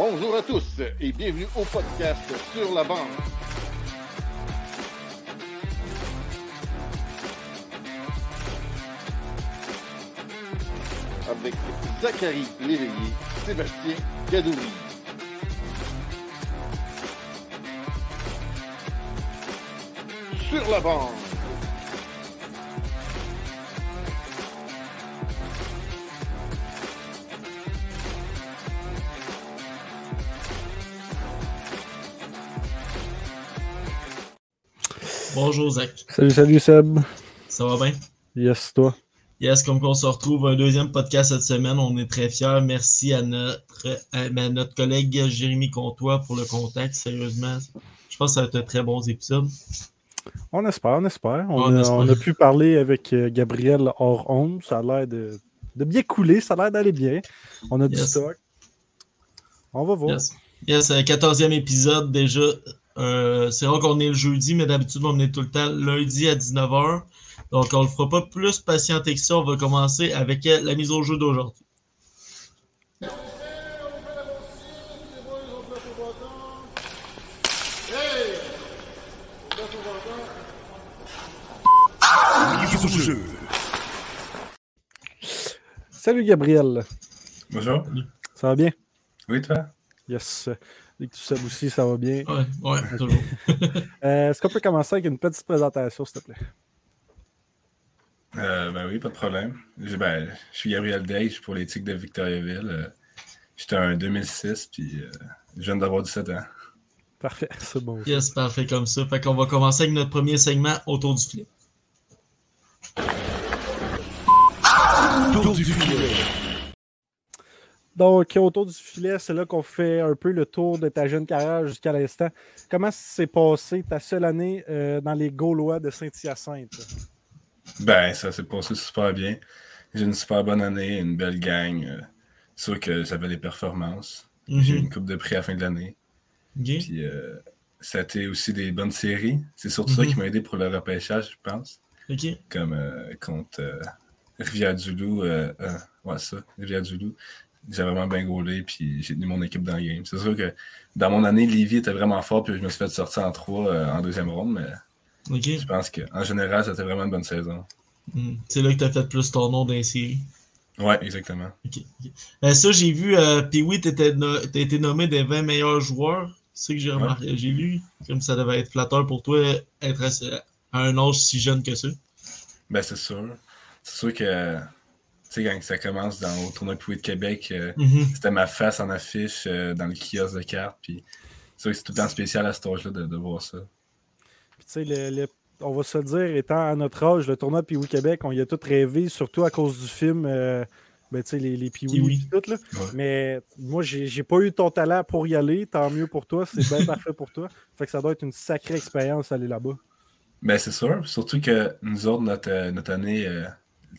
Bonjour à tous et bienvenue au podcast Sur la bande. Avec Zachary Léveillé, Sébastien Gadouri. Sur la bande. Bonjour Zach. Salut, salut Seb. Ça va bien? Yes, toi? Yes, comme on se retrouve un deuxième podcast cette semaine, on est très fiers. Merci à notre, à, ben, notre collègue Jérémy Comtois pour le contact. Sérieusement, je pense que ça va être un très bon épisode. On espère, on espère. On, On a, espère. on a pu parler avec euh, Gabriel hors onde. Ça a l'air de, de bien couler, ça a l'air d'aller bien. On a du stock. On va voir. Yes, yes euh, 14e épisode déjà. Euh, c'est rare qu'on est le jeudi, mais d'habitude, on est tout le temps lundi à 19h. Donc, on ne le fera pas plus patienter que ça. On va commencer avec la mise au jeu d'aujourd'hui. Salut Gabriel. Bonjour. Ça va bien? Oui, toi? Yes. Et que tu sais aussi, ça va bien. Ouais, ouais, toujours. Euh, Est-ce qu'on peut commencer avec une petite présentation, s'il te plaît? Euh, ben oui, pas de problème. Je, ben, je suis Gabriel Day, je suis pour l'éthique de Victoriaville. Euh, J'étais un 2006, puis euh, je viens d'avoir 17 ans. Parfait, c'est bon. Yes, parfait comme ça. Fait qu'on va commencer avec notre premier segment autour du filet. Donc, autour du filet, c'est là qu'on fait un peu le tour de ta jeune carrière jusqu'à l'instant. Comment s'est passé ta seule année euh, dans les Gaulois de Saint-Hyacinthe? Ben, ça s'est passé super bien. J'ai une super bonne année, une belle gang. Euh, c'est sûr que j'avais les performances. J'ai eu Mhm. une coupe de prix à la fin de l'année. Puis euh, ça a été aussi des bonnes séries. C'est surtout ça Mhm. qui m'a aidé pour le repêchage, je pense. Ok. comme euh, contre euh, Rivière-du-Loup. euh, euh, ouais, ça, Rivière-du-Loup. J'ai vraiment bien gaulé, puis j'ai tenu mon équipe dans le game. C'est sûr que dans mon année, Lévis était vraiment fort, puis je me suis fait sortir en trois euh, en deuxième ronde, mais je pense qu'en général, c'était vraiment une bonne saison. Hmm. C'est là que tu as fait plus ton nom dans les séries. Ouais, exactement. Euh, ça, j'ai vu, euh, Pee-Wee, tu as été nommé des 20 meilleurs joueurs. C'est que j'ai remarqué. J'ai lu. Comme ça devait être flatteur pour toi, être à, à un âge si jeune que ça. Ben, c'est sûr. C'est sûr que, sais, quand ça commence dans, au tournoi Pouille de Québec, euh, Mhm. c'était ma face en affiche euh, dans le kiosque de cartes, puis c'est sûr que c'est tout le temps spécial à cet âge-là de, de voir ça. Puis, tu sais, le- le- on va se le dire, étant à notre âge, le tournoi Pee-Wee Québec, on y a tout rêvé, surtout à cause du film, euh, ben, tu sais, les, les Pee-Wee tout. Là. Ouais. Mais moi, j'ai pas eu ton talent pour y aller, tant mieux pour toi, c'est bien parfait pour toi. Fait que ça doit être une sacrée expérience aller là-bas. Ben, c'est sûr. Surtout que nous autres, notre, notre année euh, tu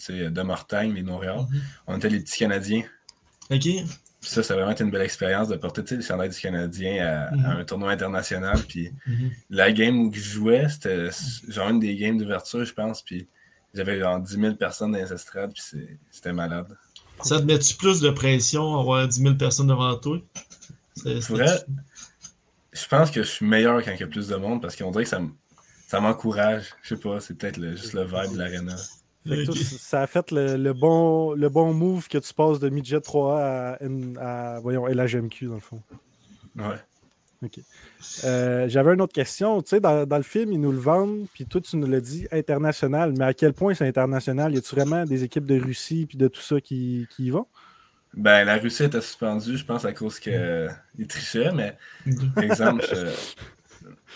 de Mortagne, les Montréal, Mhm. on était les petits Canadiens. Ok. Puis ça, ça a vraiment été une belle expérience de porter le chandail du Canadien à, Mhm. à un tournoi international. Puis Mhm. la game où je jouais, c'était genre une des games d'ouverture, je pense. Puis j'avais genre 10 000 personnes dans les estrades, puis c'était malade. Ça te met-tu plus de pression, avoir 10 000 personnes devant toi? Vrai? Je pense que je suis meilleur quand il y a plus de monde parce qu'on dirait que ça m'encourage. Je sais pas, c'est peut-être juste le vibe de l'aréna. Fait que toi, Ok. ça a fait le, le bon, le bon move que tu passes de Midget 3A à, à, voyons, LHMQ, dans le fond. Ouais. Euh, J'avais une autre question. Tu sais, dans, dans le film, ils nous le vendent, puis toi, tu nous l'as dit, international. Mais à quel point c'est international? Y a-tu vraiment des équipes de Russie puis de tout ça qui, qui y vont? Ben, la Russie était suspendue, je pense, à cause qu'ils trichaient, mais Par exemple, euh,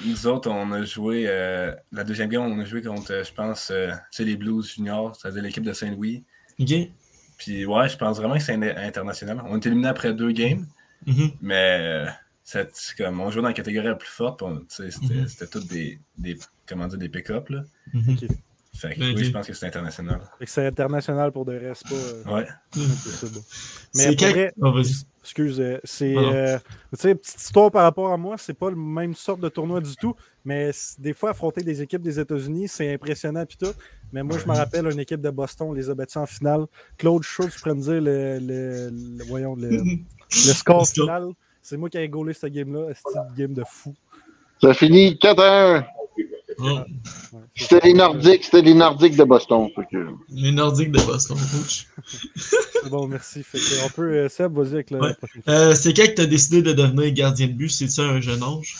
nous autres, on a joué, euh, la deuxième game, on a joué contre, euh, je pense, euh, tu sais, les Blues Juniors, c'est-à-dire l'équipe de Saint-Louis. Ok. Puis ouais, je pense vraiment que c'est in- international. On est éliminé après deux games, Mhm. mais euh, c'est c'est comme, on jouait dans la catégorie la plus forte, c'était toutes des, des, comment dire, des pick-up, là. Fait que Ok. oui, je pense que c'est international. C'est international pour de reste, pas. euh, Ouais. c'est bon. Mais C'est pour vrai- vas-y. Excuse, euh, c'est. Euh, tu sais, petite histoire par rapport à moi, c'est pas le même sorte de tournoi du tout, mais des fois, affronter des équipes des États-Unis, c'est impressionnant puis tout. Mais moi, je me rappelle une équipe de Boston, on les a battus en finale. Claude Schultz, me dire le, le- le- voyons, le, le score final. C'est moi qui ai gaulé cette game-là. C'est une game de fou. Ça finit 4 à 1. Ouais, c'est C'était les Nordiques, c'était les Nordiques de Boston. que- les Nordiques de Boston. C'est bon, merci. Fait que on peut, euh, Seb, vas-y avec Ouais. question. Euh, c'est quand que tu as décidé de devenir gardien de but? C'est-tu à un jeune âge?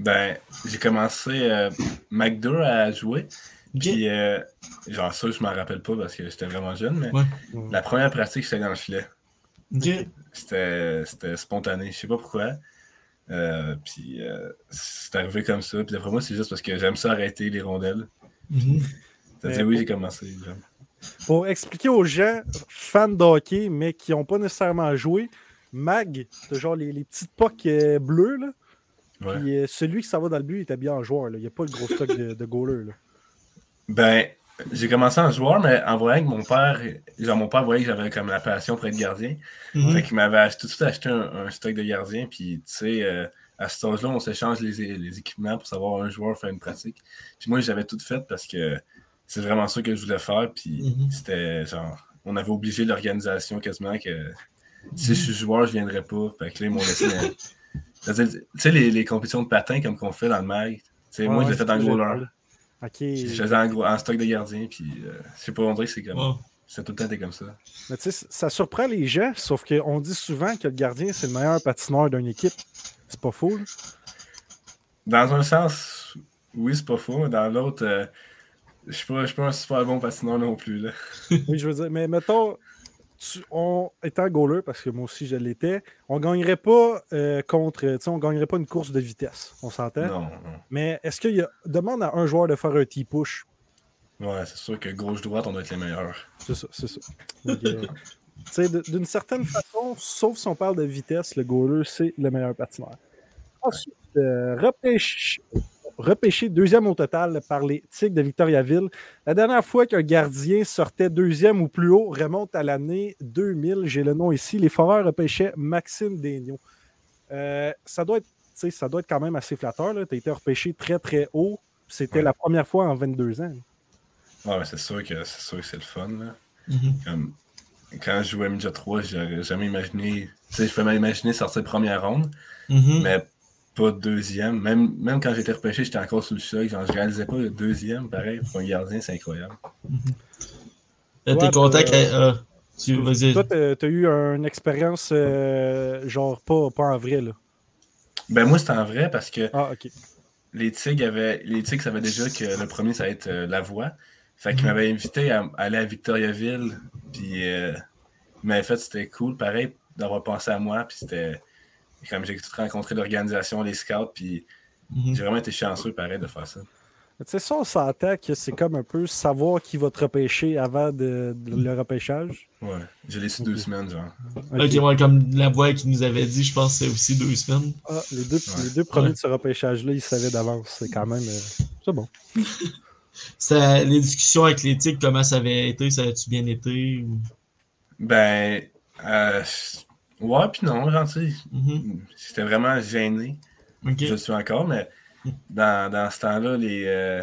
Ben, j'ai commencé euh, McDo à jouer. Puis, euh, genre, ça, je m'en rappelle pas parce que j'étais vraiment jeune, mais Ouais. La première pratique, j'étais dans le filet. C'était c'était spontané, je sais pas pourquoi. Euh, puis, euh, c'est arrivé comme ça. Puis, d'après moi, c'est juste parce que j'aime ça arrêter les rondelles. C'est-à-dire, Mais oui, j'ai commencé. genre. Pour expliquer aux gens, fans de hockey, mais qui n'ont pas nécessairement joué, Mag, t'as genre les, les petites pocs euh, bleues, là. Ouais. Puis celui qui s'en va dans le but, il est habillé en joueur. là. Il n'y a pas le gros stock de, de goaler. Là. Ben, j'ai commencé en joueur, mais en voyant que mon père, genre, mon père voyait que j'avais comme la passion pour être gardien. Mhm. Fait qu'il m'avait tout de suite acheté un, un stock de gardien. Puis, tu sais, euh, à cet âge-là, on s'échange les, les équipements pour savoir un joueur faire une pratique. Puis moi, j'avais tout fait parce que c'est vraiment ça que je voulais faire. Puis Mhm. c'était genre, on avait obligé l'organisation quasiment que si je suis joueur, je viendrais pas. Fait que là, ils m'ont laissé. C'est-à-dire, Tu sais, les, les compétitions de patins comme qu'on fait dans le mag. Tu sais, moi, je l'ai fait en goaler. Ok. Je faisais en, stock de gardien. Puis, euh, je sais pas, on dirait que c'est comme. Wow. C'est tout le temps été comme ça. Mais tu sais, ça surprend les gens, sauf qu'on dit souvent que le gardien, c'est le meilleur patineur d'une équipe. C'est pas faux. là. Dans un sens, oui, c'est pas faux. mais Dans l'autre, euh, je suis pas, je suis pas un super bon patineur non plus. Là. Oui, je veux dire, mais mettons, tu- on, étant goaler, parce que moi aussi je l'étais, on gagnerait pas euh, contre, tu sais, on gagnerait pas une course de vitesse, on s'entend? Non, non. Mais est-ce qu'il y a, demande à un joueur de faire un T-push. Ouais, c'est sûr que gauche-droite, on doit être les meilleurs. C'est ça, c'est ça. Euh, tu sais, de- d'une certaine façon, sauf si on parle de vitesse, le goaler, c'est le meilleur patineur. Ensuite, euh, repêche- repêché deuxième au total par les Tigres de Victoriaville. La dernière fois qu'un gardien sortait deuxième ou plus haut remonte à l'année 2000. J'ai le nom ici. Les Foreurs repêchaient Maxime Daigneault. Euh, ça, doit être, tu sais, ça doit être quand même assez flatteur. Tu as été repêché très, très haut. C'était Ouais. la première fois en 22 ans. Ouais, c'est sûr que c'est sûr que c'est le fun. Là. Mhm. Comme, quand je jouais à Midget 3, j'aurais jamais imaginé. Tu sais, je pouvais m'imaginer sortir première ronde, Mhm. mais pas deuxième. Même, même quand j'étais repêché, j'étais encore sous le choc. Genre, je réalisais pas le deuxième, pareil. Pour un gardien, c'est incroyable. Euh, Toi, T'es content t'as- que. euh, tu- Vas-y. Toi, t'as as eu une expérience euh, genre pas, pas en vrai. Là? Ben, moi, c'était en vrai parce que Ah, ok. les Tigres avaient, les Tigres savaient déjà que le premier, ça allait être euh, la voix. Fait qu'ils Mhm. m'avaient invité à, à aller à Victoriaville. Puis euh, ils m'avaient fait, c'était cool, pareil, d'avoir pensé à moi. Puis c'était. Comme j'ai tout rencontré l'organisation, les scouts, puis Mhm. j'ai vraiment été chanceux, pareil, de faire ça. Sais, ça, on s'entend que c'est comme un peu savoir qui va te repêcher avant de, de le repêchage. Ouais. J'ai laissé Ok. deux semaines, genre. Ok. Ok, ouais, comme la voix qui nous avait dit, je pense que c'est aussi deux semaines. Ah, les, deux, Ouais. les deux premiers Ouais. de ce repêchage-là, ils savaient d'avance. C'est quand même. euh, c'est bon. Ça, les discussions avec l'éthique, comment ça avait été, ça a-tu bien été? ou- Ben. Euh, ouais, puis non, sais, Mhm. J'étais vraiment gêné. Je le suis encore, mais dans, dans ce temps-là, les. euh,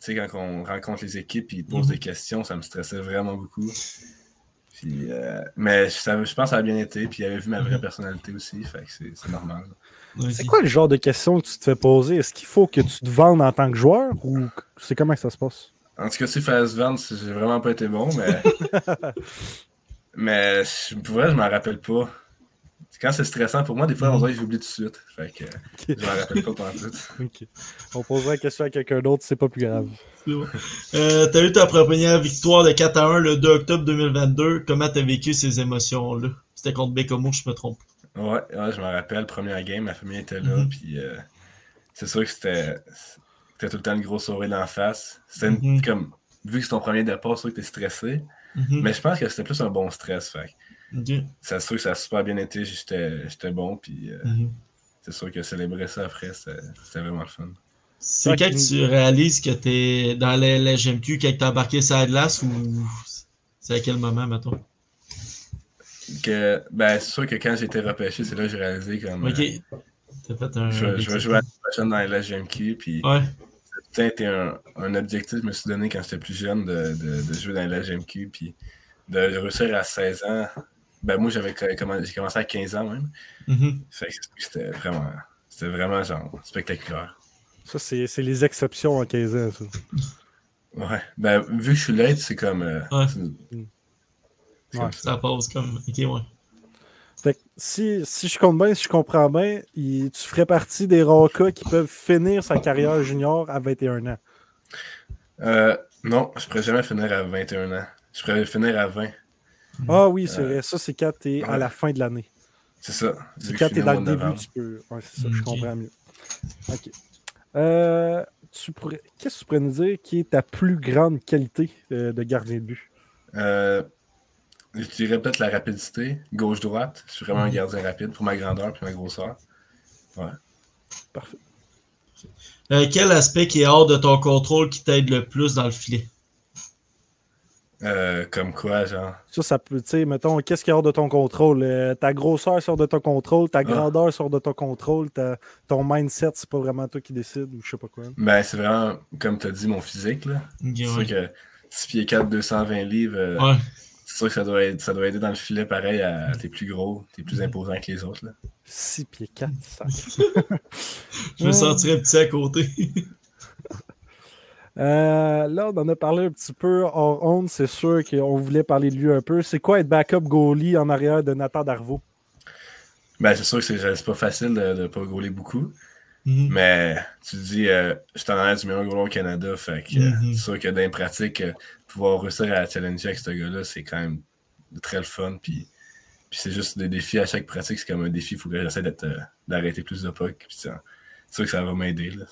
tu sais, quand on rencontre les équipes et ils te posent Mhm. des questions, ça me stressait vraiment beaucoup. Puis, euh, mais je, savais- je pense que ça a bien été. Puis il avait vu ma vraie Mhm. personnalité aussi. Fait que c'est normal. C'est quoi le genre de questions que tu te fais poser? Est-ce qu'il faut que tu te vendes en tant que joueur ou c'est comment que ça se passe? En tout cas, si Fast Vance, j'ai vraiment pas été bon, mais. mais je- pour vrai, je m'en rappelle pas. Quand c'est stressant pour moi, des fois, on dirait que j'oublie tout de suite. Fait que je m'en rappelle pas pendant tout. Ok. On posera la question à quelqu'un d'autre, c'est pas plus grave. Bon. Euh, t'as eu ta première victoire de 4 à 1 le 2 octobre 2022. Comment t'as vécu ces émotions-là? C'était contre Bécomo, je me trompe. Ouais, ouais, je me rappelle, première game, ma famille était là, Mhm. puis euh, c'est sûr que c'était tout le temps une grosse soirée d'en face. C'était Mhm. comme, vu que c'est ton premier départ, c'est sûr que t'es stressé, Mhm. mais je pense que c'était plus un bon stress, fait c'est sûr que ça a super bien été, j'étais j'étais bon, puis euh, Mhm. c'est sûr que célébrer ça après, c'était vraiment le fun. C'est quand que- tu réalises que t'es dans la, la GMQ, quand t'as embarqué sur la glace ou c'est à quel moment, mettons? Que, ben, c'est sûr que quand j'ai été repêché, c'est là que j'ai réalisé comme Ok. euh, T'as fait un. je, vais- je vais jouer à la prochaine dans la GMQ, puis Ouais. Ça a été un, un objectif que je me suis donné quand j'étais plus jeune de, de- de jouer dans la GMQ, puis de réussir à 16 ans Ben, moi, j'avais j'ai commencé à 15 ans même. Mhm. Fait que c'était vraiment, c'était vraiment genre spectaculaire. Ça, c'est c'est les exceptions en 15 ans, ça. Ouais. Ben, vu que je suis late, c'est comme. euh, Ouais. c'est- c'est Ouais. comme ça. Ça passe comme. Ok, ouais. Si, si je compte bien, si je comprends bien, il- tu ferais partie des rares cas qui peuvent finir sa carrière junior à 21 ans. Euh, non, je pourrais jamais finir à 21 ans. Je pourrais finir à 20. Ah oui, c'est Euh, vrai. Ça, c'est quand tu es à la fin de l'année. C'est ça. C'est quand tu es dans le début, tu peux. Ouais, c'est ça, je comprends mieux. OK. Euh, tu pourrais... Qu'est-ce que tu pourrais nous dire qui est ta plus grande qualité euh, de gardien de but? Je dirais peut-être la rapidité, gauche-droite. Je suis vraiment un Mhm. gardien rapide pour ma grandeur et ma grosseur. Parfait. Euh, quel aspect qui est hors de ton contrôle qui t'aide le plus dans le filet? Euh, comme quoi, genre? Ça, ça peut, tu sais, mettons, qu'est-ce qui est hors de ton contrôle? Euh, ta grosseur sort de ton contrôle, ta grandeur sort de ton contrôle, ta- ton mindset, c'est pas vraiment toi qui décide ou je sais pas quoi. Ben, c'est vraiment, comme tu as dit, mon physique. là. Ok, C'est ouais. sûr que 6 pieds 4, 220 livres, euh, Ouais. C'est sûr que ça doit, être, ça doit aider dans le filet pareil à t'es plus gros, t'es plus imposant que les autres. Là. 6 pieds 4, sac. Je me sentirais petit à côté. Euh, là, on en a parlé un petit peu hors honte, c'est sûr qu'on voulait parler de lui un peu. C'est quoi être backup goalie en arrière de Nathan Darvaux? Ben, c'est sûr que c'est c'est pas facile de ne pas gauler beaucoup. Mhm. Mais tu te dis, euh, je suis en arrière du meilleur goaler au Canada. Fait que euh, Mhm. c'est sûr que dans les pratiques, euh, pouvoir réussir à challenger avec ce gars-là, c'est quand même très le fun. Puis, puis c'est juste des défis à chaque pratique. C'est comme un défi. Il faut que j'essaie euh, d'arrêter plus de puck. Puis c'est sûr que ça va m'aider. là.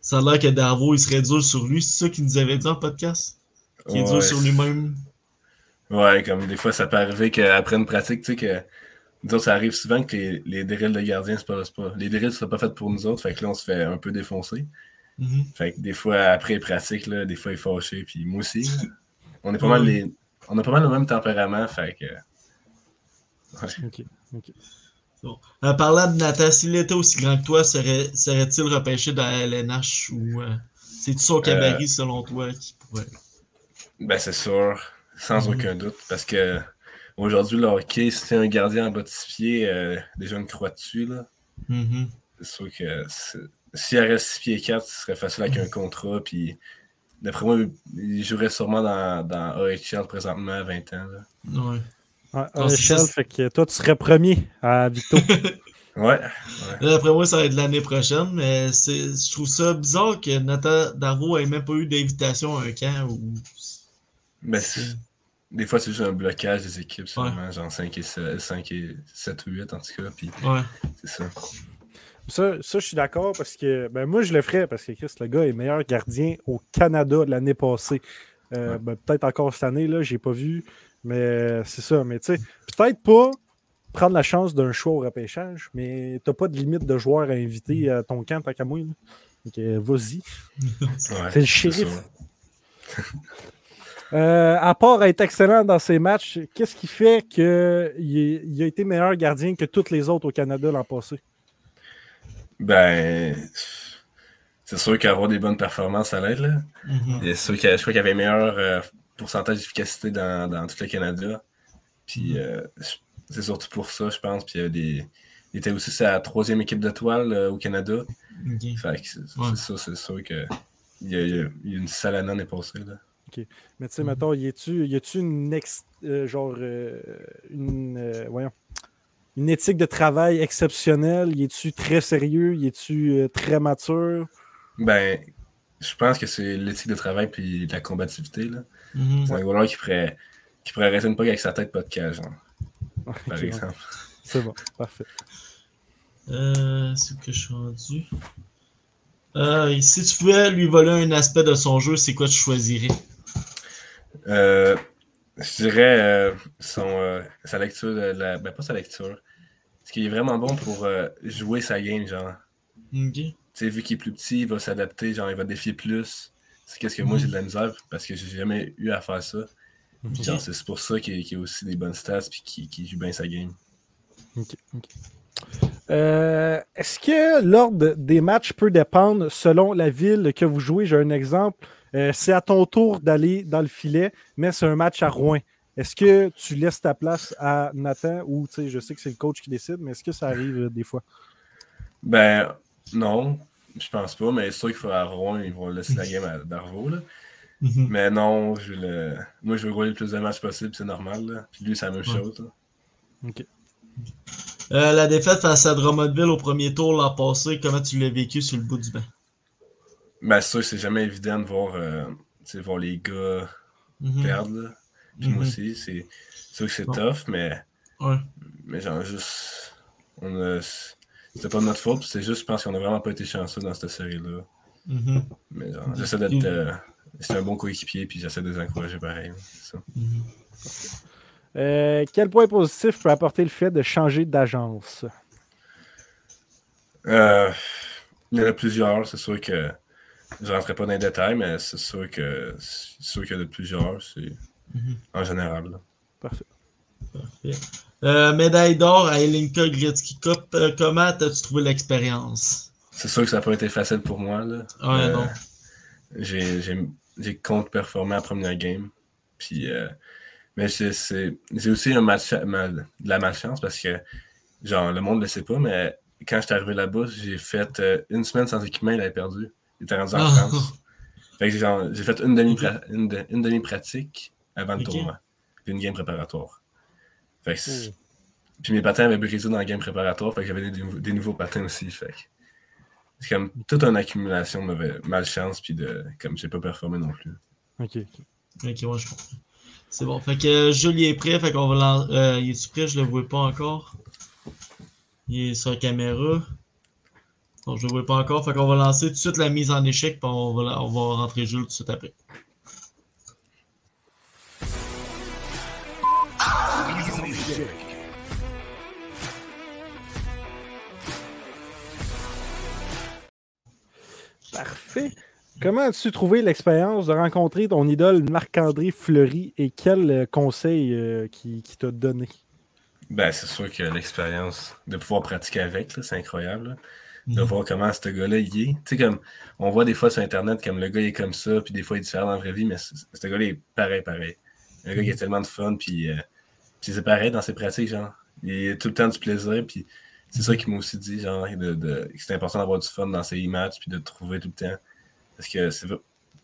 Ça a l'air que Darvo, il serait dur sur lui. C'est ça qu'il nous avait dit en podcast? Qu'il est dur sur lui-même? Ouais, comme des fois, ça peut arriver qu'après une pratique, tu sais, que nous ça arrive souvent que les, les drills de gardien, c'est pas, c'est pas. Les drills ne sont pas faits pour nous autres, fait que là, on se fait un peu défoncer. Mhm. Fait que des fois, après les pratiques, là, des fois, il est fâché, puis moi aussi. On est pas mal les. On a pas mal le même tempérament, fait que. Ouais. Ok, ok. Bon. En parlant de Nathan, s'il était aussi grand que toi, serait- serait-il repêché dans la LNH ou euh, c'est-tu son cabaret selon toi qui pourrait? Ben, c'est sûr, sans Mhm. aucun doute, parce que aujourd'hui, le hockey, si t'es un gardien en bas de six pieds, euh, déjà une croix dessus, là. Mhm. C'est sûr que s'il reste 6 pieds 4, ce serait facile avec un contrat. Puis d'après moi, il jouerait sûrement dans, dans AHL présentement à 20 ans. là. Ouais. Ouais, ça, fait que toi, tu serais premier à Victo. Ouais. D'après moi, ça va être l'année prochaine, mais je trouve ça bizarre que Nathan Darvo ait même pas eu d'invitation à un camp. Ou... Ben, c'est- des fois, c'est juste un blocage des équipes seulement, genre 5 et, 7, 5 et 7 ou 8 en tout cas. Puis Ouais. c'est ça. ça, ça, je suis d'accord parce que ben, moi, je le ferais parce que Chris, le gars est meilleur gardien au Canada l'année passée. Euh, Ouais. ben, peut-être encore cette année, là, j'ai pas vu. Mais c'est ça. Mais tu sais, peut-être pas prendre la chance d'un choix au repêchage, mais t'as pas de limite de joueurs à inviter à ton camp, tant qu'à moi. là. Donc, euh, vas-y. Ouais, C'est le shérif. Euh, à part être excellent dans ses matchs, qu'est-ce qui fait qu'il il a été meilleur gardien que tous les autres au Canada l'an passé? Ben, c'est sûr qu'avoir des bonnes performances, ça l'aide. là. Mhm. Et C'est sûr qu'il y a- je crois qu'il y avait meilleur euh, pourcentage d'efficacité dans, dans tout le Canada. Puis euh, je- c'est surtout pour ça, je pense. Puis il y a des. Il était aussi sa troisième équipe d'étoiles euh, au Canada. Ok. Fait que c'est Ouais. ça, c'est sûr que. Il y a, il y une sale année l'année passée. Là. Mais tu sais, Mhm. mettons, y a-tu y a-tu une, ex- euh, genre, euh, une, euh, voyons, une éthique de travail exceptionnelle? Y est-tu très sérieux? Y est-tu euh, très mature? Ben, je pense que c'est l'éthique de travail puis la combativité. Là. Mhm. C'est un goaler qui pourrait, qui pourrait arrêter une puck avec sa tête, pas de cage, genre, Ok, par ouais, exemple. C'est bon, parfait. Euh, c'est que je suis rendu? Euh, si tu pouvais lui voler un aspect de son jeu, c'est quoi tu choisirais? Euh, je dirais euh, son, euh, sa lecture, de la... ben pas sa lecture. Parce qu'il est vraiment bon pour jouer sa game, genre. Ok. Tu sais, vu qu'il est plus petit, il va s'adapter, genre, il va défier plus. C'est qu'est-ce que moi, j'ai de la misère parce que j'ai jamais eu à faire ça. C'est pour ça qu'il a aussi des bonnes stats puis qu'il joue bien sa game. Ok. Euh, Est-ce que l'ordre des matchs peut dépendre selon la ville que vous jouez? J'ai un exemple. Euh, c'est à ton tour d'aller dans le filet, mais c'est un match à Rouen. Est-ce que tu laisses ta place à Nathan ou je sais que c'est le coach qui décide, mais est-ce que ça arrive euh, des fois? Ben non, je pense pas, mais c'est sûr qu'il faut à Rouen, ils vont laisser la game à Darvaux. Mhm. Mais non, je le... moi je veux jouer le plus de matchs possible, c'est normal. Puis lui, c'est la même chose. OK. Euh, la défaite face à Drummondville au premier tour l'an passé, comment tu l'as vécu sur le bout du banc? C'est sûr c'est jamais évident de voir, euh, voir les gars mhm. perdre. Puis moi mhm. aussi, c'est sûr que c'est tough, mais. Mais genre, juste. On a. C'était pas notre faute, c'est juste, je pense qu'on a vraiment pas été chanceux dans cette série-là. Mhm. Mais genre, j'essaie d'être. Euh, c'est un bon coéquipier, puis j'essaie de les encourager pareil. Euh, quel point positif peut apporter le fait de changer d'agence? Euh, il y en a plusieurs. C'est sûr que je ne rentrerai pas dans les détails, mais c'est sûr que c'est sûr qu'il y en a plusieurs. C'est mhm. en général. Parfait. Euh, médaille d'or à Elinka Gretzky Cup. comment as-tu trouvé l'expérience? C'est sûr que ça n'a pas été facile pour moi. Là. Ouais, non. J'ai contre-performé la première game. Puis mais j'ai aussi un match, de la malchance parce que, genre, le monde ne le sait pas, mais quand je suis arrivé là-bas, j'ai fait euh, une semaine sans équipement, il avait perdu. Il était rendu en ah. France. Fait que j'ai fait une demi-pratique une, demi -pratique avant le tournoi. Puis une game préparatoire. Fait que, Puis mes patins avaient brisé dans la game préparatoire, fait que j'avais des, nouveaux patins aussi. Fait c'est comme toute une accumulation de malchance, puis de comme j'ai pas performé non plus. Ok. Ok, moi je comprends. C'est bon. Fait que Jules est prêt. Fait qu'on va euh, il est prêt? Je le vois pas encore. Il est sur la caméra. Je le vois pas encore. Fait qu'on va lancer tout de suite la mise en échec. Puis on va, on va rentrer Jules tout de suite après. Parfait. Comment as-tu trouvé l'expérience de rencontrer ton idole Marc-André Fleury et quel euh, conseil euh, qui, t'a donné? Ben, c'est sûr que l'expérience de pouvoir pratiquer avec, c'est incroyable. De mhm. voir comment ce gars-là il est. Tu sais, comme on voit des fois sur Internet comme le gars est comme ça, puis des fois il est différent dans la vraie vie, mais ce gars-là est pareil, pareil. Un gars qui a mhm. tellement de fun, puis, euh, puis c'est pareil dans ses pratiques, genre. Il a tout le temps du plaisir, puis c'est ça qui m'a aussi dit, genre, de, de, que c'est important d'avoir du fun dans ses matchs, puis de trouver tout le temps parce que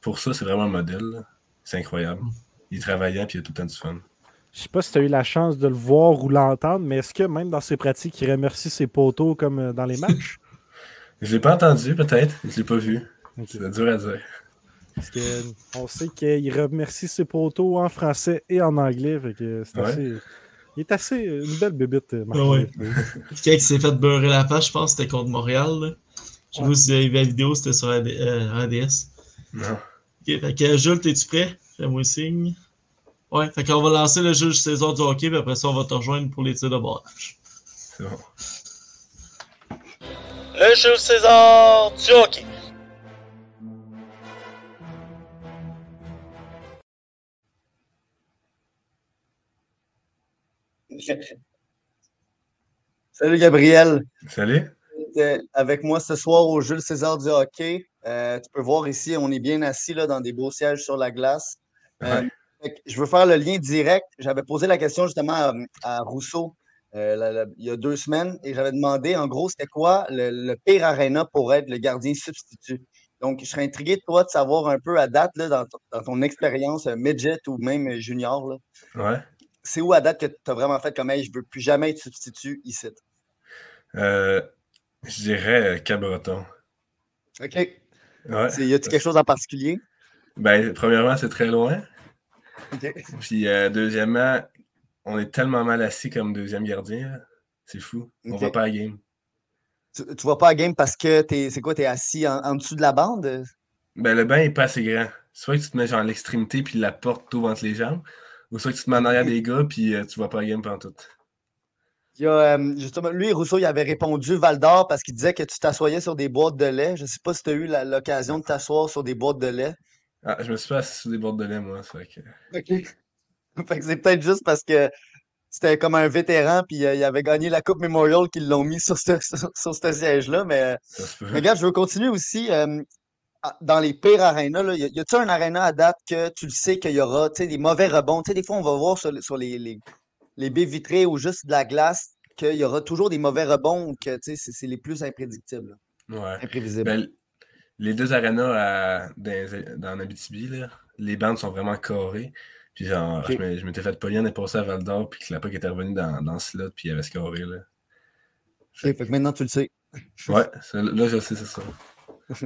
pour ça, c'est vraiment un modèle. C'est incroyable. Il travaillait puis il a tout le temps du fun. Je sais pas si tu as eu la chance de le voir ou l'entendre, mais est-ce que même dans ses pratiques, il remercie ses poteaux comme euh, dans les matchs? Je l'ai pas entendu, peut-être. Je l'ai pas vu. C'est dur à dire. Parce qu'on sait qu'il remercie ses poteaux en français et en anglais. c'est assez... Il est assez une belle bébite, euh, Marc. Ouais. Quelqu'un qui s'est fait beurrer la face, je pense, c'était contre Montréal. Je sais pas si vous avez vu la vidéo, c'était sur ADS. Euh, non. Ok, fait que Jules, t'es-tu prêt? Fais-moi signe. Ouais, fait qu'on va lancer le juge César du hockey, puis après ça, on va te rejoindre pour les tirs de barrage. C'est bon. Le juge César du hockey. Salut Gabriel. Salut avec moi ce soir au Jules César du hockey. Euh, tu peux voir ici, on est bien assis là, dans des beaux sièges sur la glace. Euh, je veux faire le lien direct. J'avais posé la question justement à, Rousseau euh, il y a deux semaines et j'avais demandé en gros c'était quoi le, pire arena pour être le gardien substitut. Donc, je serais intrigué de toi de savoir un peu à date là, dans, ton, expérience midget ou même junior. Là. Ouais. C'est où à date que tu as vraiment fait comme hey, je ne veux plus jamais être substitut ici? Je dirais euh, Cabreton. OK. Ouais. Y a-t-il quelque chose en particulier? Ben, premièrement, c'est très loin. Puis, euh, deuxièmement, on est tellement mal assis comme deuxième gardien. C'est fou. On ne va pas à game. Tu, ne vas pas à game parce que c'est quoi, tu es assis en, dessous de la bande? Ben, le banc n'est pas assez grand. Soit que tu te mets genre à l'extrémité puis la porte t'ouvre entre les jambes, ou soit que tu te mets en arrière des gars puis euh, tu vas pas à game pendant tout. Il y a, euh, justement, lui, Rousseau, il avait répondu Val d'Or parce qu'il disait que tu t'assoyais sur des boîtes de lait. Je ne sais pas si tu as eu l'occasion de t'asseoir sur des boîtes de lait. Ah, je me suis pas assis sur des boîtes de lait, moi. Que... OK. fait que c'est peut-être juste parce que c'était comme un vétéran, puis euh, il avait gagné la Coupe Memorial qu'ils l'ont mis sur ce, sur, siège-là. Mais, regarde, je veux continuer aussi. Euh, dans les pires arénas, y a-t-il un aréna à date que tu le sais qu'il y aura des mauvais rebonds? des fois, on va voir sur, les, les, les, baies vitrées ou juste de la glace qu'il y aura toujours des mauvais rebonds ou que c'est les plus imprédictibles. Ouais. Imprévisibles. Ben, les deux arénas dans, dans Abitibi, les bandes sont vraiment carrées. Puis genre, je m'étais fait polien et passé à Val d'Or, puis que la POC était revenue dans, dans le slot, puis il avait scoré. Là. fait que maintenant tu le sais. Ouais, là je sais, c'est ça.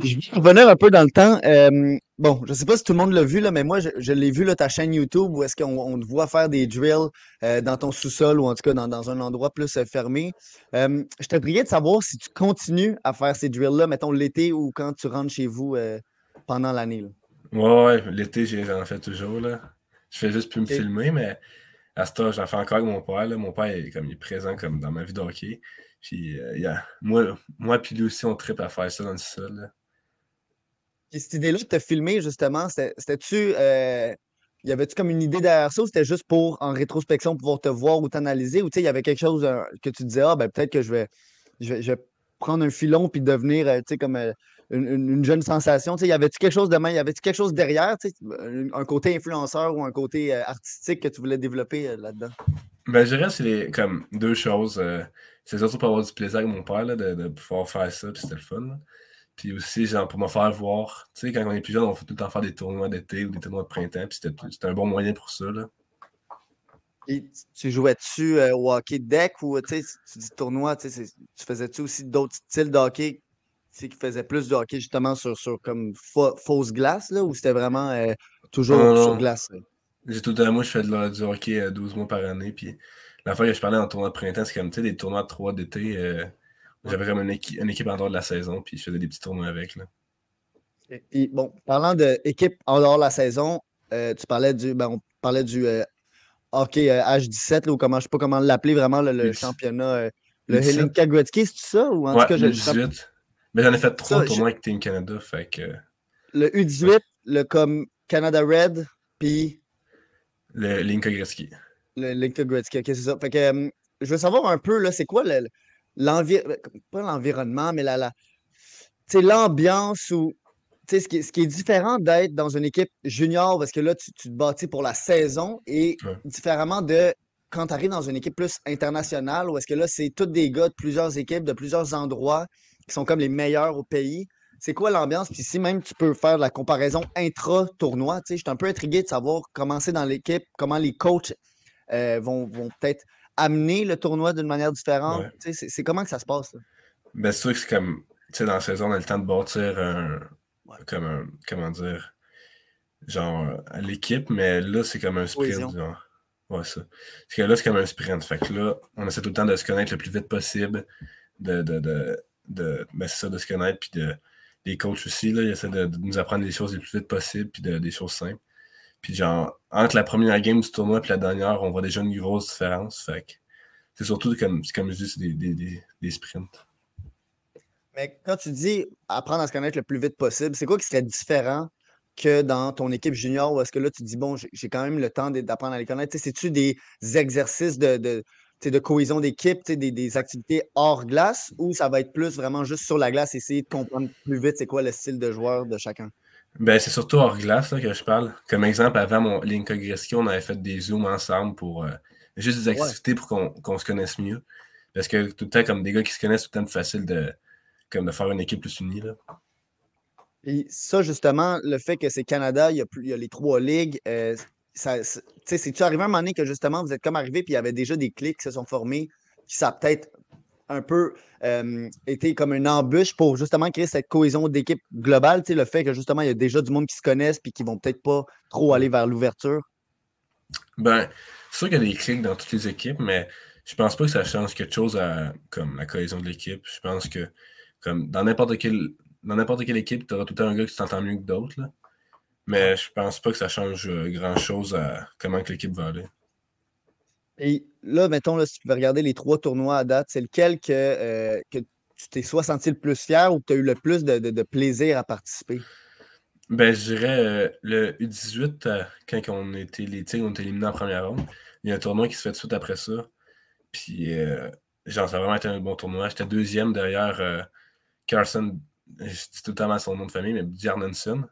Je vais revenir un peu dans le temps. Euh, bon, je ne sais pas si tout le monde l'a vu, là, mais moi, je, l'ai vu, là, ta chaîne YouTube, où est-ce qu'on te voit faire des drills euh, dans ton sous-sol ou en tout cas dans, un endroit plus euh, fermé. je te priais de savoir si tu continues à faire ces drills-là, mettons l'été ou quand tu rentres chez vous pendant l'année. Ouais, ouais, l'été, j'en fais toujours. Là. Je fais juste plus me filmer, mais à ce temps, j'en fais encore avec mon père. Là. Mon père est, comme, il est présent comme dans ma vie de hockey. Puis, moi, moi puis lui aussi, on tripe à faire ça dans le sol. Et cette idée-là de te filmer, justement, c'était-tu. Euh, y avait-tu comme une idée derrière ça ou c'était juste pour, en rétrospection, pouvoir te voir ou t'analyser? Ou il y avait quelque chose euh, que tu disais, ah, ben peut-être que je vais, je vais, prendre un filon puis devenir, euh, tu sais, comme une, jeune sensation. Y avait-tu quelque chose de même? Y avait-tu quelque chose derrière, un côté influenceur ou un côté artistique que tu voulais développer là-dedans? Ben, je dirais que c'est comme deux choses. c'est surtout pour avoir du plaisir avec mon père là, de, pouvoir faire ça, puis c'était le fun. Puis aussi, genre, pour me faire voir, tu sais, quand on est plus jeune, on fait tout le temps faire des tournois d'été ou des tournois de printemps, puis c'était un bon moyen pour ça, là. Et tu jouais-tu euh, au hockey deck ou, tu dis tournoi, tu faisais-tu aussi d'autres styles de hockey qui faisaient plus de hockey justement sur, sur comme fausse glace, là, ou c'était vraiment euh, toujours sur glace? J'ai tout à moi, je fais de du hockey 12 euh, mois par année, puis la fois que je parlais en tournoi de printemps, c'est comme, tu sais, des tournois de 3 d'été j'avais vraiment une, équipe, en dehors de la saison, puis je faisais des petits tournois avec. Là. Et bon, parlant d'équipe en dehors de la saison, euh, tu parlais du. Ben, on parlait du euh, hockey H17, ou comment je sais pas comment l'appeler vraiment, le, championnat. Euh, le Helinka Gretzky, c'est ça? Ou en tout cas, le 18. Mais j'en ai fait trois tournois avec Team Canada. Fait que... Le U18, le comme Canada Red, puis. Le Linka Gretzky. Le Linka Gretzky, ok, c'est ça. Fait que je veux savoir un peu, là, c'est quoi le, l'environnement, pas l'environnement, mais la, la l'ambiance ou ce qui, ce qui est différent d'être dans une équipe junior, parce que là, tu, te bâtis pour la saison, et différemment de quand tu arrives dans une équipe plus internationale, où est-ce que là, c'est tous des gars de plusieurs équipes, de plusieurs endroits, qui sont comme les meilleurs au pays. C'est quoi l'ambiance? Puis si même tu peux faire la comparaison intra-tournoi, je suis un peu intrigué de savoir comment c'est dans l'équipe, comment les coachs euh, vont, vont peut-être amener le tournoi d'une manière différente? C'est comment que ça se passe? Ben, c'est sûr que c'est comme, tu sais, dans la saison, on a le temps de bâtir un, comme un, comment dire, genre, l'équipe, mais là, c'est comme un sprint, genre. Ouais, ça. Parce que là, c'est comme un sprint. Fait que là, on essaie tout le temps de se connaître le plus vite possible, de, de, de, de ben, ça, de se connaître, puis de, les coachs aussi, là, ils essaient de, nous apprendre les choses les plus vite possible, puis des choses simples. Puis genre, entre la première game du tournoi et la dernière, on voit déjà une grosse différence. Fait c'est surtout comme, comme je dis, c'est des, des, sprints. Mais quand tu dis apprendre à se connaître le plus vite possible, c'est quoi qui serait différent que dans ton équipe junior ou est-ce que là tu dis bon, j'ai quand même le temps d'apprendre à les connaître? C'est-tu des exercices de, de, de cohésion d'équipe, des, des activités hors glace ou ça va être plus vraiment juste sur la glace, essayer de comprendre plus vite c'est quoi le style de joueur de chacun? Ben, c'est surtout hors glace que je parle. Comme exemple, avant mon Gretzky, on avait fait des zooms ensemble pour euh, juste des activités pour qu'on se connaisse mieux. Parce que tout le temps, comme des gars qui se connaissent, tout le temps facile de, comme de faire une équipe plus unie. Là. Et ça, justement, le fait que c'est Canada, il y, a il y a les trois ligues, euh, c'est-tu arrivé à un moment donné que justement vous êtes comme arrivé puis il y avait déjà des clics qui se sont formés, qui ça peut-être un peu euh, été comme une embûche pour justement créer cette cohésion d'équipe globale, le fait que justement il y a déjà du monde qui se connaissent puis qui vont peut-être pas trop aller vers l'ouverture? Ben, c'est sûr qu'il y a des clics dans toutes les équipes, mais je pense pas que ça change quelque chose à comme la cohésion de l'équipe. Je pense que comme dans n'importe quelle dans n'importe quelle équipe, tu auras tout le temps un gars qui t'entend mieux que d'autres. Mais je pense pas que ça change euh, grand chose à comment que l'équipe va aller. Et là, mettons, là, si tu veux regarder les trois tournois à date, c'est lequel que, euh, que tu t'es soit senti le plus fier ou que tu as eu le plus de, plaisir à participer? Ben, je dirais euh, le U18, euh, quand on était, les Tigres ont été éliminés en première ronde. Il y a un tournoi qui se fait tout de suite après ça. Puis, genre, ça a vraiment été un bon tournoi. J'étais deuxième derrière Carson je dis temps son nom de famille, mais Bjarnason.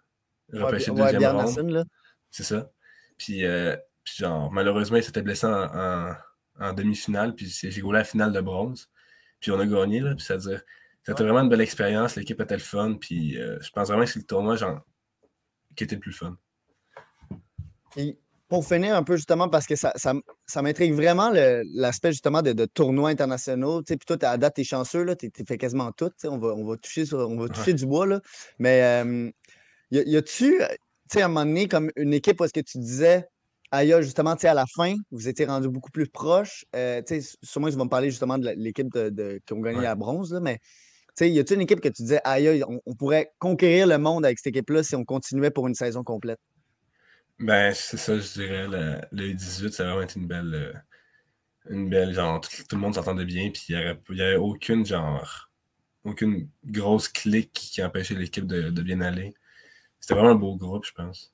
Ouais, Repêché ouais, deuxième là. C'est ça. Puis, euh, puis genre, malheureusement, il s'était blessé en, en- en demi-finale, puis j'ai goulé la finale de bronze. Puis on a gagné, là. Puis c'est-à-dire, c'était vraiment une belle expérience. L'équipe était le fun, puis euh, je pense vraiment que c'est le tournoi, genre, qui était le plus fun. Et pour finir un peu, justement, parce que ça, ça, ça m'intrigue vraiment l'aspect, justement, de, de tournois internationaux. Tu sais, puis toi, t'es- à date, tu es chanceux, là, tu fait quasiment tout. On va, on va toucher, sur- on va toucher du bois, là. Mais euh, y, a-tu, euh, tu sais, à un moment donné, comme une équipe où est-ce que tu disais, aïe, justement, tu sais, à la fin, vous étiez rendu beaucoup plus proche. Euh, tu sais, sûrement, ils vont me parler justement de l'équipe de, de- qui ont gagné Ouais. la bronze, là, mais. Tu sais, y a-t-il une équipe que tu disais, aïe, aïe, on, on pourrait conquérir le monde avec cette équipe-là si on continuait pour une saison complète? Ben, c'est ça, je dirais. Le, le 18, ça a vraiment été une belle. euh, une belle, genre, tout, tout le monde s'entendait bien, puis il n'y avait, il y avait aucune, genre, aucune grosse clique qui, qui empêchait l'équipe de, de bien aller. C'était vraiment un beau groupe, je pense.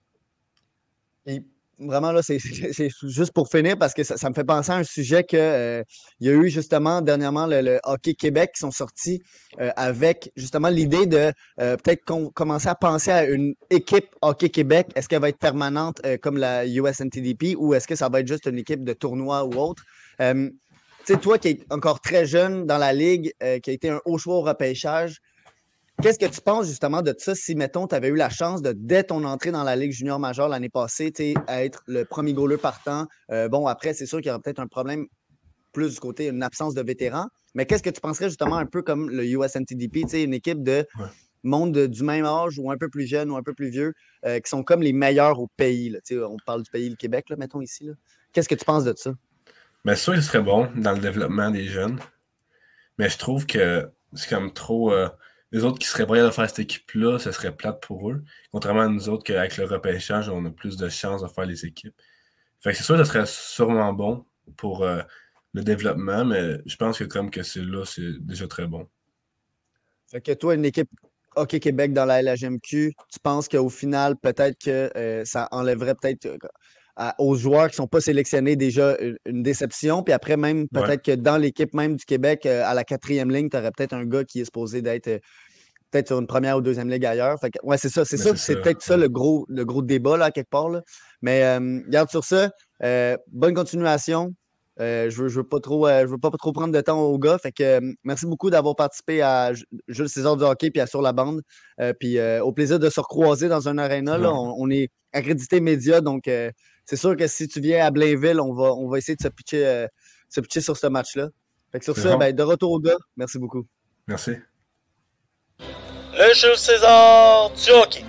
Et vraiment, là, c'est juste pour finir parce que ça, me fait penser à un sujet que euh, il y a eu justement dernièrement le, Hockey Québec qui sont sortis euh, avec justement l'idée de euh, peut-être commencer à penser à une équipe Hockey Québec. Est-ce qu'elle va être permanente euh, comme la USNTDP ou est-ce que ça va être juste une équipe de tournoi ou autre? Tu sais, toi qui es encore très jeune dans la ligue, qui a été un haut choix au repêchage, Qu'est-ce que tu penses justement de ça si, mettons, tu avais eu la chance de, dès ton entrée dans la Ligue junior majeure l'année passée, à être le premier goaler partant? Euh, bon, après, c'est sûr qu'il y aura peut-être un problème plus du côté, une absence de vétérans. Mais qu'est-ce que tu penserais justement un peu comme le USNTDP, une équipe de Ouais. monde de- du même âge ou un peu plus jeune ou un peu plus vieux, euh, qui sont comme les meilleurs au pays. là. On parle du pays, le Québec, là, mettons ici. Qu'est-ce que tu penses de ça? Mais ça, il serait bon dans le développement des jeunes. Mais je trouve que c'est comme trop. euh, les autres qui seraient prêts à faire cette équipe-là, ce serait plate pour eux. Contrairement à nous autres, qu'avec le repêchage, on a plus de chances de faire les équipes. Fait que c'est sûr que ce serait sûrement bon pour euh, le développement, mais je pense que comme que c'est là, c'est déjà très bon. Fait que toi, une équipe Hockey Québec dans la LHMQ, tu penses qu'au final, peut-être que euh, ça enlèverait peut-être euh, à- aux joueurs qui ne sont pas sélectionnés déjà une, déception. Puis après, même Ouais. peut-être que dans l'équipe même du Québec, euh, à la quatrième ligne, tu aurais peut-être un gars qui est supposé d'être euh, peut-être sur une première ou deuxième ligue ailleurs. Fait que, ouais, c'est ça. C'est ça. c'est peut-être ça le gros, le gros débat, là, quelque part. Là. Mais euh, garde sur ça. Euh, bonne continuation. Euh, je veux, je veux pas trop, je veux pas trop prendre de temps aux gars. Fait que merci beaucoup d'avoir participé à Jules César du hockey puis à Sur la bande. Puis au plaisir de se recroiser dans un aréna. là. On, on est accrédité média, donc c'est sûr que si tu viens à Blainville, on va, on va essayer de se pitcher, euh, se pitcher sur ce match-là. Fait que sur ça, ben, de retour aux gars. Merci beaucoup. Merci. Le Jules César du hockey.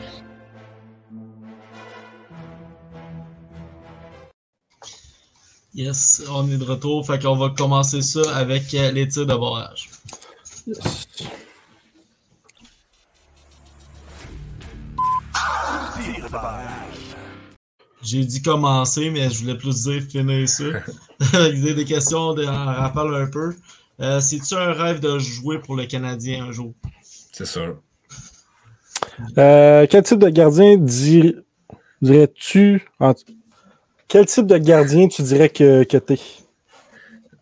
Yes, on est de retour. Fait qu'on va commencer ça avec euh, les tirs de barrage. J'ai dit commencer, mais je voulais plus dire finir ça. Avec des, des questions de, en rappel un peu. Euh, C'est-tu un rêve de jouer pour le Canadien un jour? C'est sûr. Euh, quel type de gardien dir- dirais-tu. en- Quel type de gardien tu dirais que, que t'es?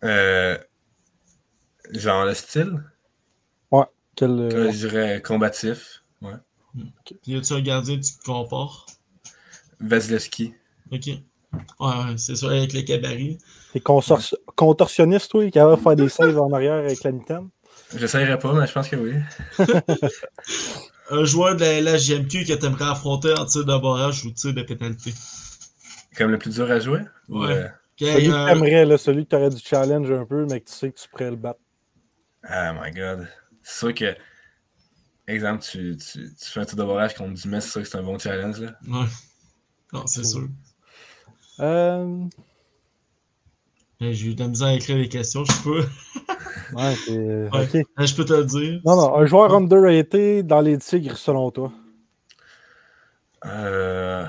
Euh, genre le style, Quel, euh, que je dirais combatif. Ouais. Y a-tu un gardien que tu te? Vasilevski. Ok. Ouais, ouais, c'est ça, avec le cabaret. T'es consor- contorsionniste, toi, qui va faire des saves en arrière avec la mitaine? J'essayerais pas, mais je pense que oui. Un joueur de la LHJMQ que tu aimerais affronter en tir de barrage ou tir de pénalité? Comme le plus dur à jouer? ou, Ouais. euh, Ok, Celui que euh, t'aimerais, là, celui que t'aurais du challenge un peu, mais que tu sais que tu pourrais le battre. Oh my god. C'est sûr que, exemple, tu, tu, tu fais un tour de barrage contre du c'est sûr que c'est un bon challenge. Là. ouais. Non, c'est sûr. Euh, J'ai eu de la misère à écrire les questions, je peux. ouais, c'est- Ouais. Je peux te le dire. Non, non, un joueur underrated dans les Tigres, selon toi? Euh,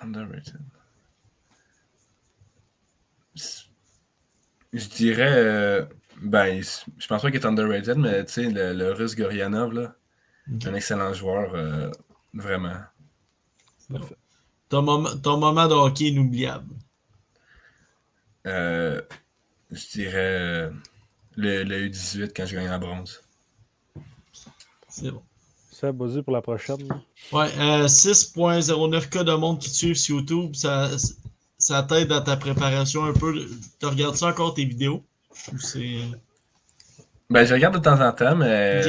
underrated. Je dirais. euh, ben, je pense pas qu'il est underrated, mais tu sais, le, le russe Goryanov, là, un excellent joueur, euh, vraiment. Ton, moment, ton moment de hockey inoubliable? Euh, je dirais euh, le, le U18 quand je gagne la bronze. C'est bon. Ça, vas-y pour la prochaine. Ouais, euh, 6.09K de monde qui te suivent sur YouTube. Ça, ça t'aide dans ta préparation un peu. Tu regardes ça encore tes vidéos? Ou c'est. Ben, je regarde de temps en temps, mais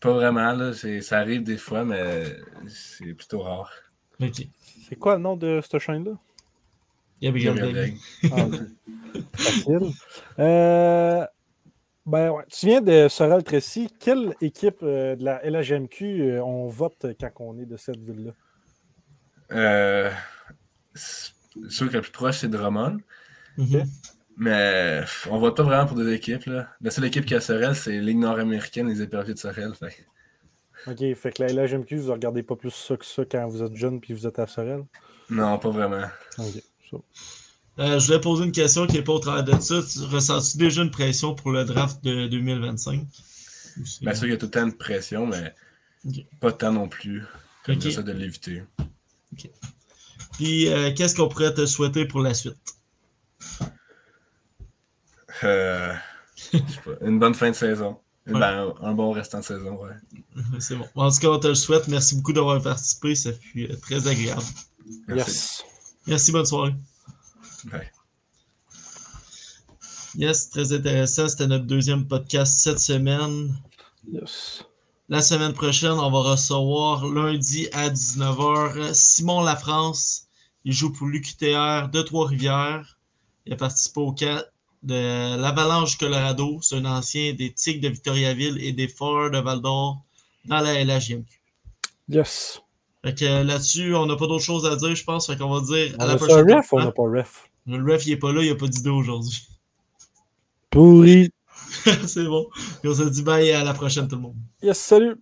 pas vraiment. Là. C'est- Ça arrive des fois, mais c'est plutôt rare. Ok. C'est quoi le nom de cette chaîne-là? Ah, facile. Euh, ben, ouais. Tu viens de Sorel Tracy. Quelle équipe euh, de la LHMQ euh, on vote quand on est de cette ville-là? Euh, c'est sûr que la plus proche, c'est Drummond. Mhm. Mais on vote pas vraiment pour des équipes. Là. La seule équipe qui a Sorel, c'est Ligue nord-américaine, les éperviers de Sorel. Fait. OK, fait que la LHMQ, vous regardez pas plus ça que ça quand vous êtes jeune puis vous êtes à Sorel? Non, pas vraiment. OK. ça. Euh, je voulais poser une question qui n'est pas au travers de ça. Tu ressens-tu déjà une pression pour le draft de 2025? Ou c'est- Bien sûr, il y a tout le temps de pression, mais Ok. pas tant non plus. Comme Ok. j'essaie de l'éviter. Puis, euh, qu'est-ce qu'on pourrait te souhaiter pour la suite? Euh, je sais pas, une bonne fin de saison. Ouais. Ben, un bon restant de saison, ouais. C'est bon. En tout cas, on te le souhaite. Merci beaucoup d'avoir participé. Ça fut euh, très agréable. Merci. Yes. Merci, bonne soirée. Bye. Yes, très intéressant. C'était notre deuxième podcast cette semaine. Yes. La semaine prochaine, on va recevoir lundi à 19h Simon Lafrance. Il joue pour l'UQTR de Trois-Rivières. Il a participé au camp de l'Avalanche Colorado. C'est un ancien des Tigres de Victoriaville et des Foreurs de Val-d'Or dans la LHJMQ. Yes. Fait que euh, là-dessus, on n'a pas d'autre chose à dire, je pense. Fait qu'on va dire On à la prochaine. ref ou on n'a pas ref? Le ref, il est pas là, il n'y a pas d'idée aujourd'hui. Pourri. C'est bon. Et on se dit bye et à la prochaine, tout le monde. Yes, salut.